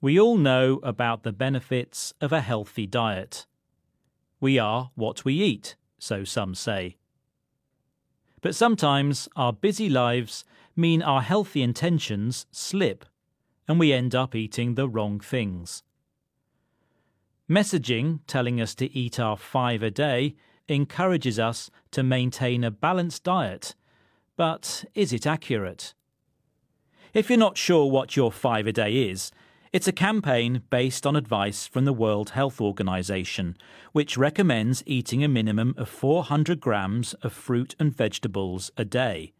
We all know about the benefits of a healthy diet. We are what we eat, so some say. But sometimes our busy lives mean our healthy intentions slip and we end up eating the wrong things. Messaging telling us to eat our five a day encourages us to maintain a balanced diet, but is it accurate? If you're not sure what your five a day is, it's a campaign based on advice from the World Health Organization, which recommends eating a minimum of 400 grams of fruit and vegetables a day.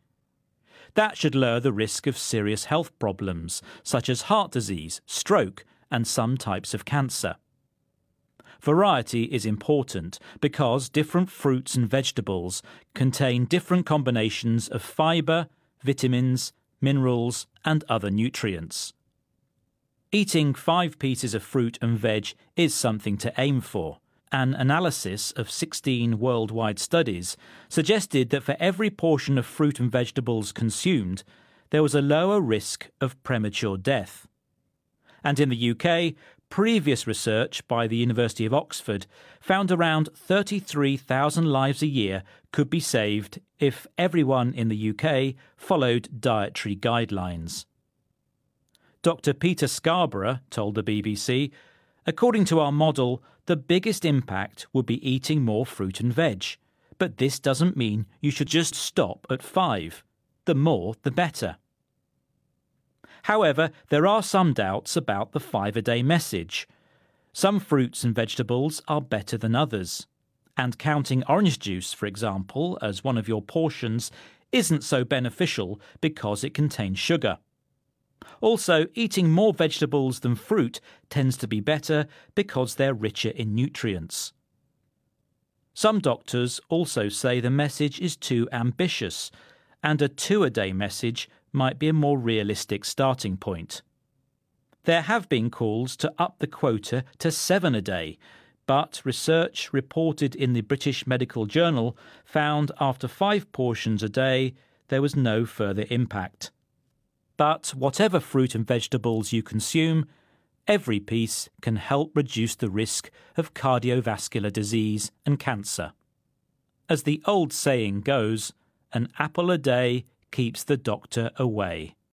That should lower the risk of serious health problems, such as heart disease, stroke, and some types of cancer. Variety is important because different fruits and vegetables contain different combinations of fibre, vitamins, minerals, and other nutrients. Eating five pieces of fruit and veg is something to aim for. An analysis of 16 worldwide studies suggested that for every portion of fruit and vegetables consumed, there was a lower risk of premature death. And in the UK, previous research by the University of Oxford found around 33,000 lives a year could be saved if everyone in the UK followed dietary guidelines. Dr. Peter Scarborough told the BBC, according to our model, the biggest impact would be eating more fruit and veg. But this doesn't mean you should just stop at five. The more, the better. However, there are some doubts about the five a day message. Some fruits and vegetables are better than others. And counting orange juice, for example, as one of your portions isn't so beneficial because it contains sugar. Also, eating more vegetables than fruit tends to be better because they're richer in nutrients. Some doctors also say the message is too ambitious, and a two a day message might be a more realistic starting point. There have been calls to up the quota to seven a day, but research reported in the British Medical Journal found after five portions a day there was no further impact. But whatever fruit and vegetables you consume, every piece can help reduce the risk of cardiovascular disease and cancer. As the old saying goes, an apple a day keeps the doctor away.